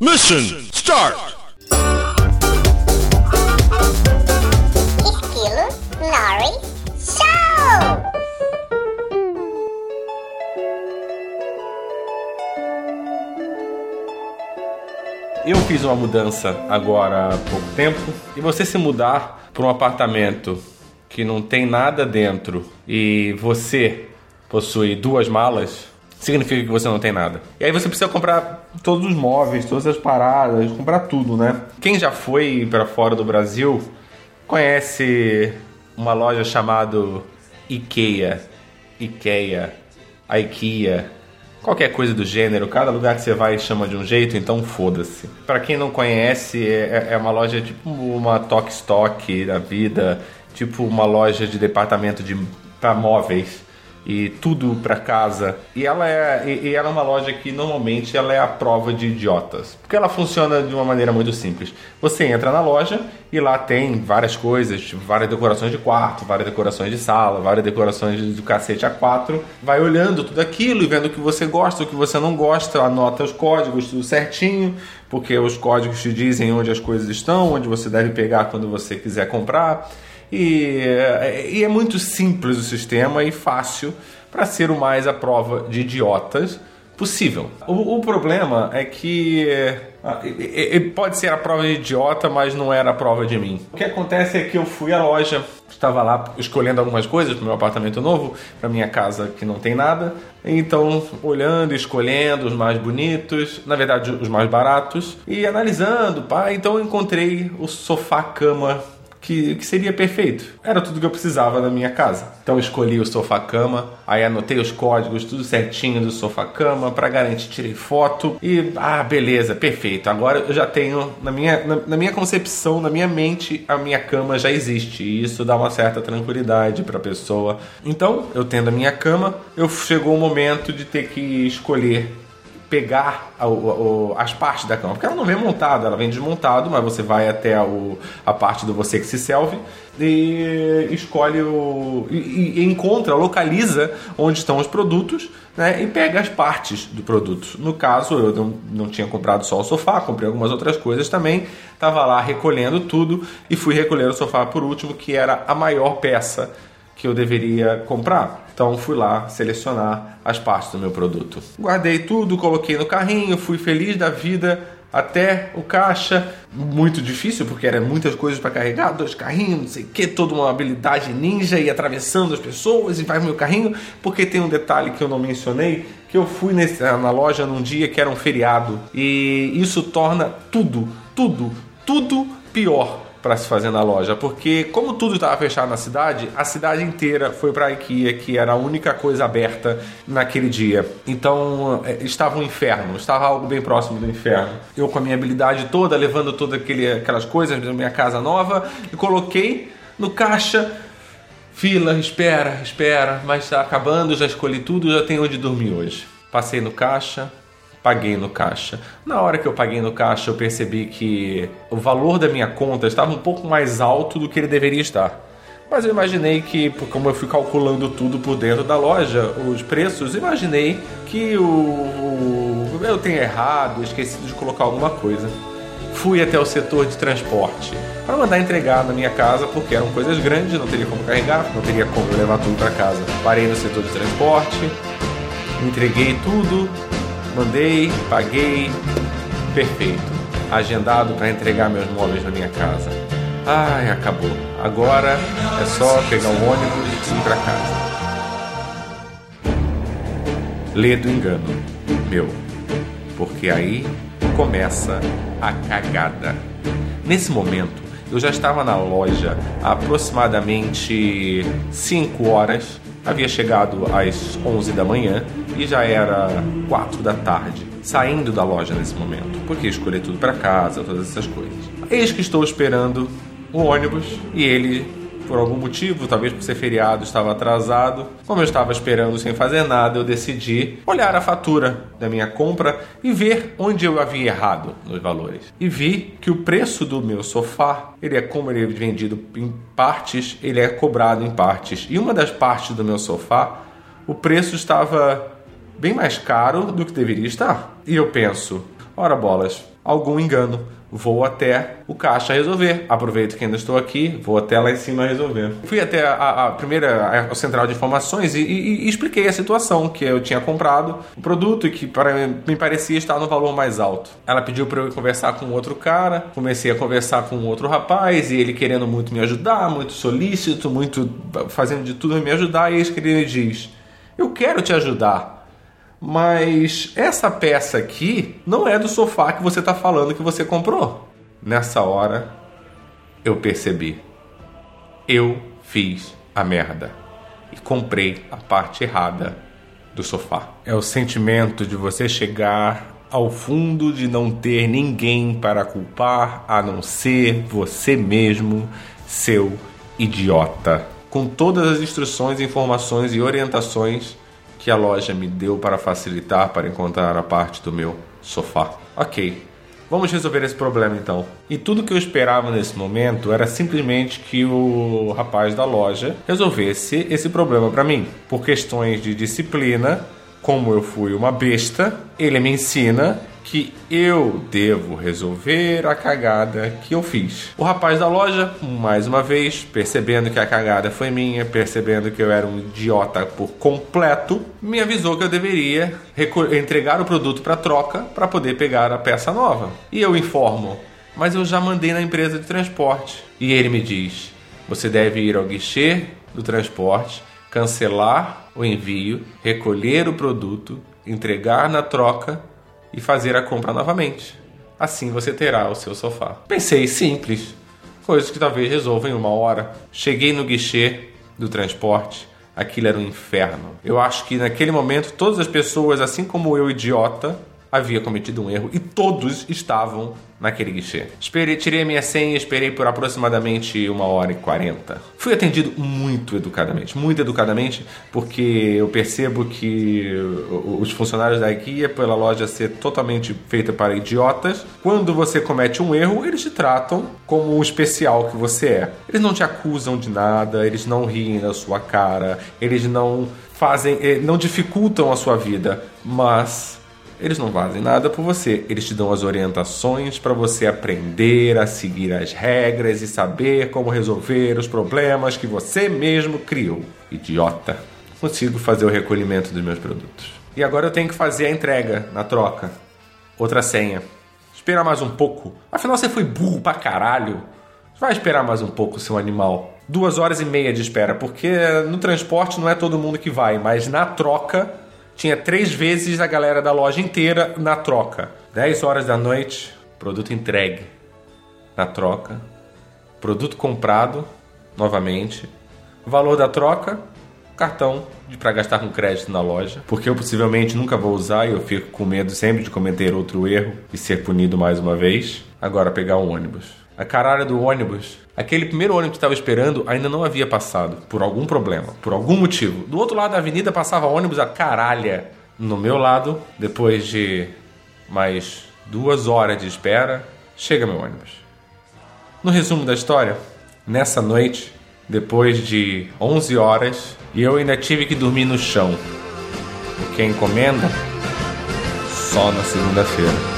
Mission start! Esquilo Nori Show! Eu fiz uma mudança agora há pouco tempo e você se mudar para um apartamento que não tem nada dentro e você possui duas malas, significa que você não tem nada. E aí você precisa comprar todos os móveis, todas as paradas, comprar tudo, né? Quem já foi para fora do Brasil conhece uma loja chamada IKEA, IKEA, IKEA, qualquer coisa do gênero. Cada lugar que você vai chama de um jeito, então foda-se. Para quem não conhece, é, é uma loja tipo uma Tok Stock da vida, tipo uma loja de departamento de móveis e tudo para casa. E ela é e, e ela é uma loja que normalmente ela é a prova de idiotas, porque ela funciona de uma maneira muito simples. Você entra na loja e lá tem várias coisas, tipo, várias decorações de quarto, várias decorações de sala, várias decorações do cacete a quatro. Vai olhando tudo aquilo e vendo o que você gosta, o que você não gosta, anota os códigos tudo certinho, porque os códigos te dizem onde as coisas estão, onde você deve pegar quando você quiser comprar. E, e é muito simples o sistema e fácil para ser o mais à prova de idiotas possível. O, o problema é que e- pode ser a prova de idiota, mas não era a prova de mim. O que acontece é que eu fui à loja, estava lá escolhendo algumas coisas para meu apartamento novo, para minha casa que não tem nada. Então, olhando, escolhendo os mais bonitos, na verdade os mais baratos e analisando, pá. Então eu encontrei o sofá cama que, que seria perfeito. Era tudo que eu precisava na minha casa. Então escolhi o sofá-cama, aí anotei os códigos, tudo certinho do sofá-cama, para garantir, tirei foto e, ah, beleza, perfeito. Agora eu já tenho, na minha, na, na minha concepção, na minha mente, a minha cama já existe e isso dá uma certa tranquilidade para a pessoa. Então, eu tendo a minha cama, eu chegou o momento de ter que escolher pegar a- as partes da cama, porque ela não vem montada, ela vem desmontado, mas você vai até a parte do você que se selve e escolhe o e- e encontra, localiza onde estão os produtos, né, e pega as partes do produto. No caso, eu não, não tinha comprado só o sofá, comprei algumas outras coisas também, estava lá recolhendo tudo e fui recolher o sofá por último, que era a maior peça que eu deveria comprar. Então fui lá selecionar as partes do meu produto. Guardei tudo, coloquei no carrinho, fui feliz da vida até o caixa. Muito difícil, porque eram muitas coisas para carregar, dois carrinhos, não sei o que, toda uma habilidade ninja e atravessando as pessoas e vai meu carrinho. Porque tem um detalhe que eu não mencionei, que eu fui nesse- na loja num dia que era um feriado. E isso torna tudo, tudo, tudo pior para se fazer na loja, porque como tudo estava fechado na cidade, a cidade inteira foi para a IKEA, que era a única coisa aberta naquele dia. Então eh, estava um inferno, estava algo bem próximo do inferno. Eu com a minha habilidade toda, levando todas aquelas coisas da minha casa nova e coloquei no caixa. Fila, espera, espera, mas está acabando, já escolhi tudo, já tenho onde dormir hoje. Passei no caixa, paguei no caixa. Na hora que eu paguei no caixa, eu percebi que o valor da minha conta estava um pouco mais alto do que ele deveria estar. Mas eu imaginei que, como eu fui calculando tudo por dentro da loja, os preços, imaginei que o, o- eu tenha errado, esquecido de colocar alguma coisa. Fui até o setor de transporte para mandar entregar na minha casa, porque eram coisas grandes, não teria como carregar, não teria como levar tudo para casa. Parei no setor de transporte, entreguei tudo, mandei, paguei, perfeito. Agendado para entregar meus móveis na minha casa. Ai, acabou. Agora é só pegar o ônibus e ir para casa. Lê do engano, meu, porque aí começa a cagada. Nesse momento, eu já estava na loja há aproximadamente 5 horas, havia chegado às 11 da manhã e já era 4 da tarde, saindo da loja nesse momento, porque escolhi tudo para casa, todas essas coisas. Eis que estou esperando o ônibus e ele por algum motivo, talvez por ser feriado, estava atrasado. Como eu estava esperando sem fazer nada, eu decidi olhar a fatura da minha compra e ver onde eu havia errado nos valores. E vi que o preço do meu sofá, ele é como ele é vendido em partes, ele é cobrado em partes. E uma das partes do meu sofá, o preço estava bem mais caro do que deveria estar. E eu penso, ora bolas, algum engano vou até o caixa resolver. Aproveito que ainda estou aqui, vou até lá em cima resolver. Fui até a, a primeira a central de informações e, e, e, expliquei a situação que eu tinha comprado o produto e que para me parecia estar no valor mais alto. Ela pediu para eu conversar com outro cara, comecei a conversar com outro rapaz e ele querendo muito me ajudar, muito solícito, muito fazendo de tudo me ajudar. E eis que ele me diz: "Eu quero te ajudar." Mas essa peça aqui não é do sofá que você está falando que você comprou. Nessa hora, eu percebi. Eu fiz a merda e comprei a parte errada do sofá. É o sentimento de você chegar ao fundo de não ter ninguém para culpar a não ser você mesmo, seu idiota. Com todas as instruções, informações e orientações que a loja me deu para facilitar para encontrar a parte do meu sofá. Ok, vamos resolver esse problema então. E tudo que eu esperava nesse momento era simplesmente que o rapaz da loja resolvesse esse problema para mim. Por questões de disciplina, como eu fui uma besta, ele me ensina que eu devo resolver a cagada que eu fiz. O rapaz da loja, mais uma vez, percebendo que a cagada foi minha, percebendo que eu era um idiota por completo, me avisou que eu deveria entregar o produto para troca para poder pegar a peça nova. E eu informo, mas eu já mandei na empresa de transporte. E ele me diz: você deve ir ao guichê do transporte, cancelar o envio, recolher o produto, entregar na troca e fazer a compra novamente. Assim você terá o seu sofá. Pensei simples, coisas que talvez resolvam em uma hora. Cheguei no guichê do transporte, aquilo era um inferno. Eu acho que naquele momento todas as pessoas, assim como eu, idiota, havia cometido um erro e todos estavam naquele guichê. Esperei, tirei a minha senha e esperei por aproximadamente uma hora e quarenta. Fui atendido muito educadamente, muito educadamente, porque eu percebo que os funcionários da guia, pela loja ser totalmente feita para idiotas, quando você comete um erro, eles te tratam como o especial que você é. Eles não te acusam de nada, eles não riem da sua cara, eles não fazem, eh, não dificultam a sua vida, mas eles não fazem nada por você, eles te dão as orientações para você aprender a seguir as regras e saber como resolver os problemas que você mesmo criou. Idiota. Consigo fazer o recolhimento dos meus produtos. E agora eu tenho que fazer a entrega na troca. Outra senha. Esperar mais um pouco. Afinal, você foi burro pra caralho. Vai esperar mais um pouco, seu animal. Duas horas e meia de espera, porque no transporte não é todo mundo que vai, mas na troca tinha três vezes a galera da loja inteira na troca. 10 horas da noite, produto entregue na troca, produto comprado novamente, valor da troca, cartão para gastar com crédito na loja, porque eu possivelmente nunca vou usar e eu fico com medo sempre de cometer outro erro e ser punido mais uma vez. Agora pegar um ônibus a caralho do ônibus. Aquele primeiro ônibus que estava esperando ainda não havia passado, por algum problema, por algum motivo. Do outro lado da avenida passava ônibus a caralha. No meu lado, depois de mais duas horas de espera, chega meu ônibus. No resumo da história, nessa noite, depois de 11 horas, eu ainda tive que dormir no chão. Porque a encomenda só na segunda-feira.